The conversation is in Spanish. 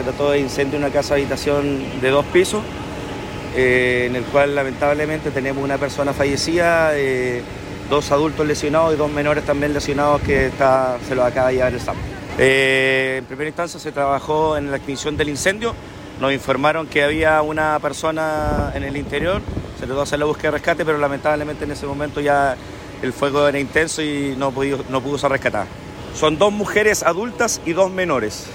se trató de incendio en una casa de habitación de dos pisos, eh, en el cual lamentablemente tenemos una persona fallecida, eh, dos adultos lesionados y dos menores también lesionados que está, se los acaba de llevar el SAM. Eh, en primera instancia se trabajó en la extinción del incendio, nos informaron que había una persona en el interior, se trató de hacer la búsqueda de rescate, pero lamentablemente en ese momento ya el fuego era intenso y no, pudo, no pudo ser rescatada. Son dos mujeres adultas y dos menores.